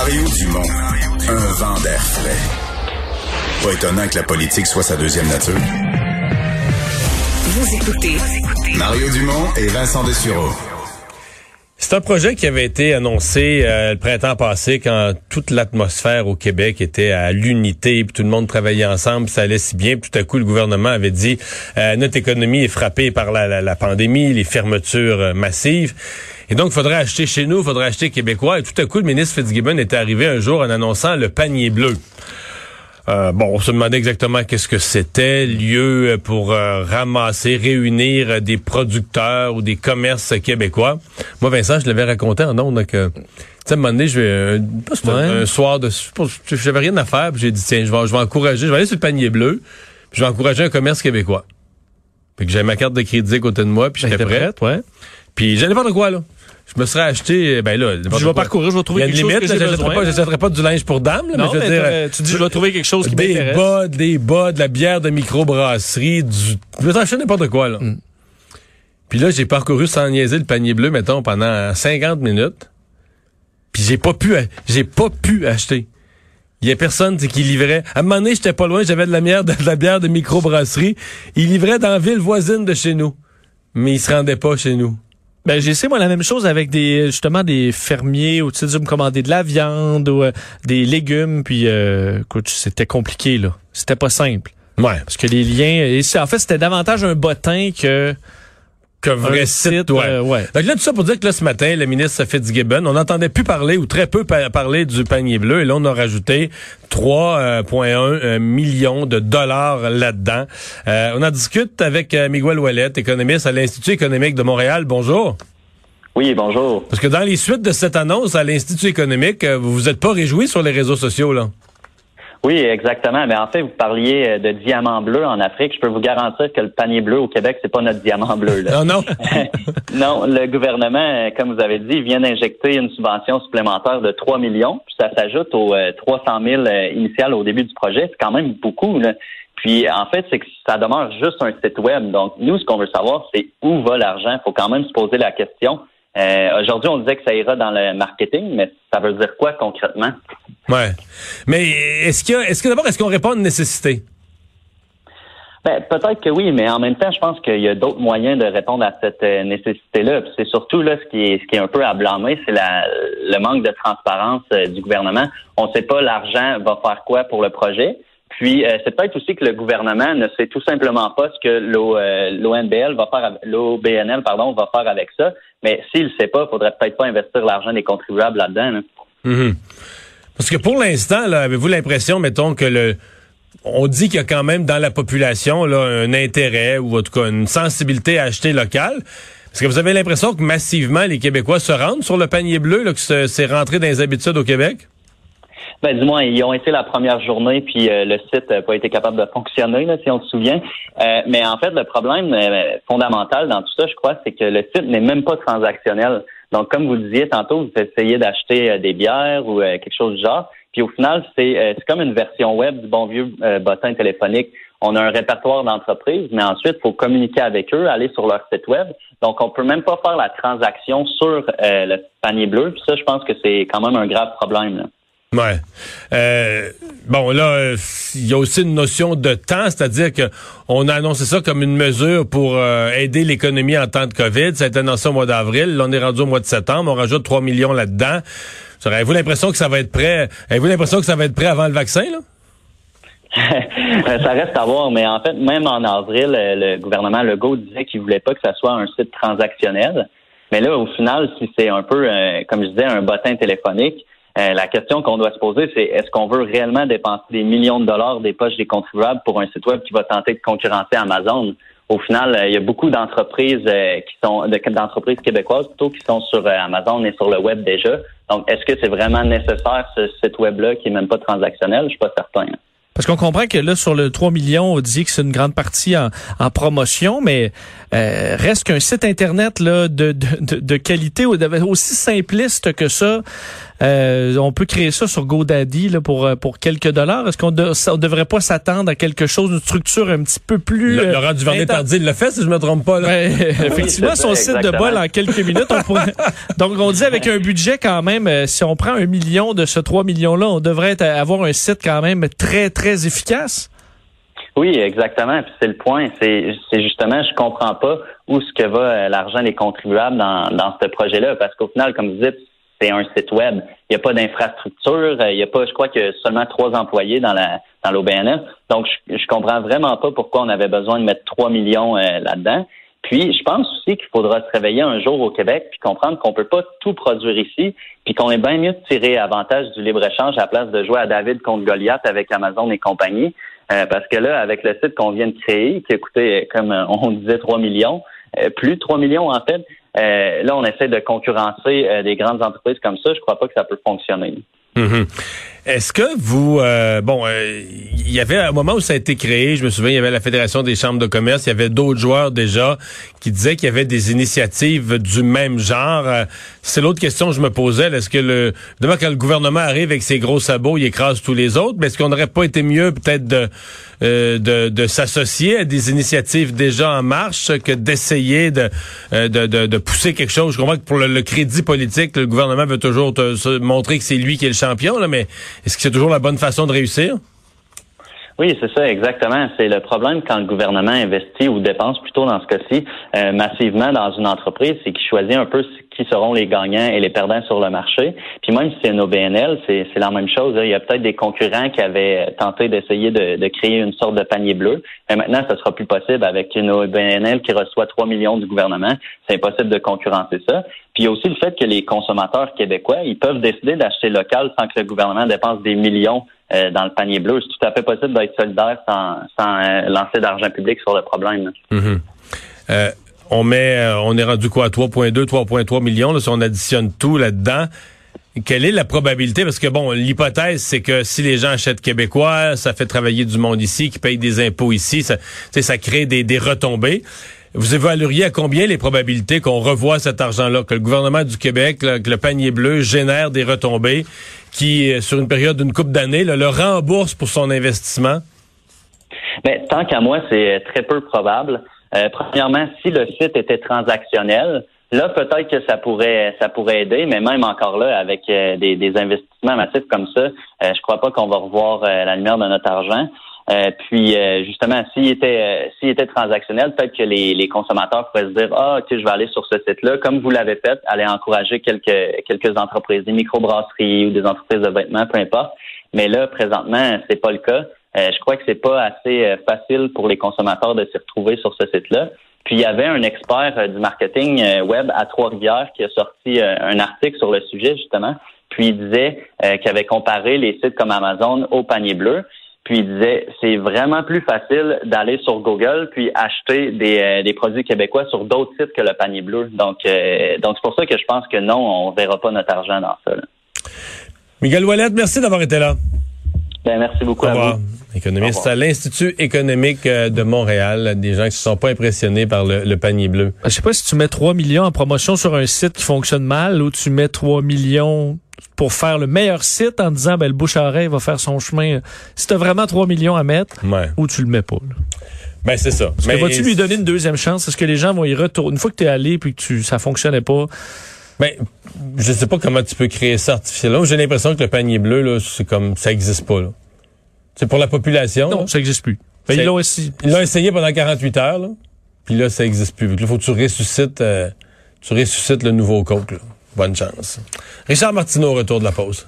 Mario Dumont, un vent d'air frais. Pas étonnant que la politique soit sa deuxième nature. Vous écoutez Mario Dumont et Vincent Dessureau. C'est un projet qui avait été annoncé euh, le printemps passé quand toute l'atmosphère au Québec était à l'unité, puis tout le monde travaillait ensemble, puis ça allait si bien. Puis tout à coup, le gouvernement avait dit euh, notre économie est frappée par la, la pandémie, les fermetures euh, massives. Et donc, il faudrait acheter chez nous, il faudrait acheter québécois. Et tout à coup, le ministre Fitzgibbon est arrivé un jour en annonçant le panier bleu. Euh, bon, on se demandait exactement qu'est-ce que c'était, lieu pour euh, ramasser, réunir des producteurs ou des commerces québécois. Moi, Vincent, je l'avais raconté en ondes que, tu sais, à un moment donné, je vais, un, soir de, j'avais rien à faire, puis j'ai dit, tiens, je vais, je vais encourager, je vais aller sur le panier bleu, puis je vais encourager un commerce québécois. Puis que j'avais ma carte de crédit à côté de moi, puis j'étais prête. ouais. Puis j'allais voir de quoi, là? Je me serais acheté, ben là, je vais parcourir, je vais trouver quelque chose que j'ai besoin. Pas, j'achèterais pas du linge pour dames, non, mais je veux dire, tu dis, je vais trouver quelque chose qui m'intéresse. Des bas, des bas, de la bière de microbrasserie, du, je vais t'acheter n'importe quoi, là. Mm. Puis là, j'ai parcouru sans niaiser le panier bleu, mettons, pendant 50 minutes. Puis j'ai pas pu, j'ai pas pu acheter. Il y a personne qui livrait. À un moment donné, j'étais pas loin, j'avais de la bière de, la bière de microbrasserie. Il livrait dans la ville voisine de chez nous. Mais il se rendait pas chez nous. Ben, j'ai essayé, moi, la même chose avec des, justement, des fermiers où, tu sais, me commander de la viande ou euh, des légumes, puis, euh, écoute, c'était compliqué, là. C'était pas simple. Ouais. Parce que les liens, et en fait, c'était davantage un bottin que que vrai site, ouais. Euh, ouais. Donc là, tout ça pour dire que là, ce matin, le ministre Fitzgibbon, on n'entendait plus parler ou très peu parler du panier bleu. Et là, on a rajouté 3,1 euh, millions de dollars là-dedans. Euh, on en discute avec Miguel Ouellet, économiste à l'Institut économique de Montréal. Bonjour. Oui, bonjour. Parce que dans les suites de cette annonce à l'Institut économique, vous vous êtes pas réjoui sur les réseaux sociaux, là? Oui, exactement. Mais en fait, vous parliez euh, de diamant bleu en Afrique. Je peux vous garantir que le panier bleu au Québec, c'est pas notre diamant bleu. Là. Non, non? non, le gouvernement, euh, comme vous avez dit, vient d'injecter une subvention supplémentaire de 3 millions. Puis ça s'ajoute aux 300 euh, 000 initiales au début du projet. C'est quand même beaucoup. Là. Puis en fait, c'est que ça demeure juste un site web. Donc nous, ce qu'on veut savoir, c'est où va l'argent. Il faut quand même se poser la question. Euh, Aujourd'hui, on disait que ça ira dans le marketing, mais ça veut dire quoi concrètement? Ouais. Mais est-ce que, est-ce que d'abord, est-ce qu'on répond à une nécessité? Ben, peut-être que oui, mais en même temps, je pense qu'il y a d'autres moyens de répondre à cette euh, nécessité-là. C'est surtout là ce qui est ce qui est un peu à blâmer, c'est le manque de transparence euh, du gouvernement. On ne sait pas l'argent va faire quoi pour le projet. Puis euh, c'est peut-être aussi que le gouvernement ne sait tout simplement pas ce que l'ONBL va faire, l'OBNL pardon va faire avec ça. Mais s'il ne sait pas, il faudrait peut-être pas investir l'argent des contribuables là-dedans. Mhm. Parce que pour l'instant, là, avez-vous l'impression, mettons, que le on dit qu'il y a quand même dans la population là, un intérêt ou en tout cas une sensibilité à acheter local? Est-ce que vous avez l'impression que massivement les Québécois se rendent sur le panier bleu, là, que c'est rentré dans les habitudes au Québec? Ben, du moins, ils ont été la première journée, puis euh, le site n'a pas été capable de fonctionner, là, si on se souvient. Euh, mais en fait, le problème euh, fondamental dans tout ça, je crois, c'est que le site n'est même pas transactionnel. Donc, comme vous disiez tantôt, vous essayez d'acheter des bières ou quelque chose du genre. Puis au final, c'est comme une version web du bon vieux bottin téléphonique. On a un répertoire d'entreprises, mais ensuite, il faut communiquer avec eux, aller sur leur site web. Donc, on peut même pas faire la transaction sur le panier bleu. Puis ça, je pense que c'est quand même un grave problème. Là. Ouais. Euh, bon, là, il y a aussi une notion de temps, c'est-à-dire que on a annoncé ça comme une mesure pour euh, aider l'économie en temps de COVID. Ça a été annoncé au mois d'avril. Là, on est rendu au mois de septembre. On rajoute 3 millions là-dedans. Avez-vous l'impression que ça va être prêt? Avez-vous l'impression que ça va être prêt avant le vaccin, là? ça reste à voir, mais en fait, même en avril, euh, le gouvernement Legault disait qu'il voulait pas que ça soit un site transactionnel. Mais là, au final, si c'est un peu, comme je disais, un bottin téléphonique, euh, la question qu'on doit se poser, c'est est-ce qu'on veut réellement dépenser des millions de dollars des poches des contribuables pour un site web qui va tenter de concurrencer Amazon? Au final, euh, il y a beaucoup d'entreprises euh, qui sont d'entreprises québécoises plutôt qui sont sur Amazon et sur le web déjà. Donc, est-ce que c'est vraiment nécessaire ce site web-là qui est même pas transactionnel? Je suis pas certain. Parce qu'on comprend que là, sur le 3 millions, on dit que c'est une grande partie en, promotion, mais reste qu'un site Internet là, de, de, de, qualité aussi simpliste que ça, Euh, on peut créer ça sur GoDaddy là, pour, euh, pour quelques dollars. Est-ce qu'on ne devrait pas s'attendre à quelque chose, une structure un petit peu plus... Le, Laurent Duvernay-Tardy le fait, si je me trompe pas. Là. effectivement, son site de bol en quelques minutes. On pourrait... Donc, on dit avec un budget quand même, si on prend un million de ce 3 millions-là, on devrait avoir un site quand même très, très efficace. Oui, exactement. c'est le point. C'est, justement, je comprends pas où ce que va euh, l'argent des contribuables dans, dans ce projet-là. Parce qu'au final, comme vous dites, c'est un site web. Il n'y a pas d'infrastructure. Euh, il n'y a pas, je crois que seulement trois employés dans la dans. Donc, je, je comprends vraiment pas pourquoi on avait besoin de mettre 3 millions euh, là-dedans. Puis, je pense aussi qu'il faudra se réveiller un jour au Québec puis comprendre qu'on peut pas tout produire ici, puis qu'on est bien mieux de tirer avantage du libre-échange à la place de jouer à David contre Goliath avec Amazon et compagnie. Euh, parce que là, avec le site qu'on vient de créer, qui a coûté, comme on disait, 3 millions, euh, plus de 3 millions en fait, là, on essaie de concurrencer des grandes entreprises comme ça. Je crois pas que ça peut fonctionner. Mm-hmm. Est-ce que vous, euh, bon, euh, il y avait un moment où ça a été créé, je me souviens, il y avait la Fédération des chambres de commerce, il y avait d'autres joueurs déjà qui disaient qu'il y avait des initiatives du même genre. Euh, c'est l'autre question que je me posais. Est-ce que le, demain quand le gouvernement arrive avec ses gros sabots, il écrase tous les autres, mais est-ce qu'on n'aurait pas été mieux peut-être de, de, de s'associer à des initiatives déjà en marche que d'essayer de, de, de, pousser quelque chose? Je comprends que pour le, crédit politique, le gouvernement veut toujours montrer que c'est lui qui est le champion, là, mais est-ce que c'est toujours la bonne façon de réussir? Oui, c'est ça, exactement. C'est le problème quand le gouvernement investit ou dépense plutôt dans ce cas-ci euh, massivement dans une entreprise, c'est qu'il choisit un peu qui seront les gagnants et les perdants sur le marché. Puis même si c'est une OBNL, c'est la même chose. Il y a peut-être des concurrents qui avaient tenté d'essayer de, créer une sorte de panier bleu. Mais maintenant, ce sera plus possible avec une OBNL qui reçoit 3 millions du gouvernement. C'est impossible de concurrencer ça. Puis il y a aussi le fait que les consommateurs québécois, ils peuvent décider d'acheter local sans que le gouvernement dépense des millions euh, dans le panier bleu. C'est tout à fait possible d'être solidaire sans, euh, lancer d'argent public sur le problème. Euh, on met, on est rendu quoi, 3,2, 3,3 millions, là, si on additionne tout là-dedans. Quelle est la probabilité? Parce que bon, l'hypothèse, c'est que si les gens achètent québécois, ça fait travailler du monde ici, qui paye des impôts ici, ça, ça crée des, retombées. Vous évalueriez à combien les probabilités qu'on revoie cet argent-là, que le gouvernement du Québec, que le panier bleu génère des retombées qui, euh, sur une période d'une coupe d'années, le rembourse pour son investissement? Mais tant qu'à moi, c'est euh, très peu probable. Euh, premièrement, si le site était transactionnel, là peut-être que ça pourrait ça pourrait aider, mais même encore là, avec des, des, investissements massifs comme ça, je crois pas qu'on va revoir la lumière de notre argent. Euh, puis euh, justement, s'il était euh, s'il était transactionnel, peut-être que les, les, consommateurs pourraient se dire ah ok je vais aller sur ce site-là, comme vous l'avez fait, aller encourager quelques quelques entreprises, des microbrasseries ou des entreprises de vêtements, peu importe. Mais là, présentement, c'est pas le cas. Je crois que c'est pas assez facile pour les consommateurs de s'y retrouver sur ce site-là. Puis il y avait un expert du marketing web à Trois-Rivières qui a sorti un article sur le sujet justement. Puis il disait qu'il avait comparé les sites comme Amazon au panier bleu. Puis il disait, c'est vraiment plus facile d'aller sur Google puis acheter des, euh, produits québécois sur d'autres sites que le panier bleu. Donc, euh, donc c'est pour ça que je pense que non, on verra pas notre argent dans ça. Miguel Wallet, merci d'avoir été là. Ben, merci beaucoup à vous. Économiste à l'Institut économique euh, de Montréal, des gens qui ne sont pas impressionnés par le, panier bleu. Je sais pas si tu mets 3 millions en promotion sur un site qui fonctionne mal ou tu mets 3 millions pour faire le meilleur site en disant ben le bouche à oreille va faire son chemin. Si tu as vraiment 3 millions à mettre ou tu le mets pas. Ben c'est ça. Mais vas-tu lui donner une deuxième chance? Est-ce que les gens vont y retourner? Une fois que tu es allé puis que tu ça fonctionnait pas ben, je sais pas comment tu peux créer ça artificiellement. J'ai l'impression que le panier bleu, là, c'est comme, ça existe pas, C'est pour la population. Non, ça existe plus. Ben, ils l'ont essayé pendant 48 heures, là. Puis là, ça existe plus. Il faut que tu ressuscites, euh, tu ressuscites le nouveau coke, Bonne chance. Richard Martineau, retour de la pause.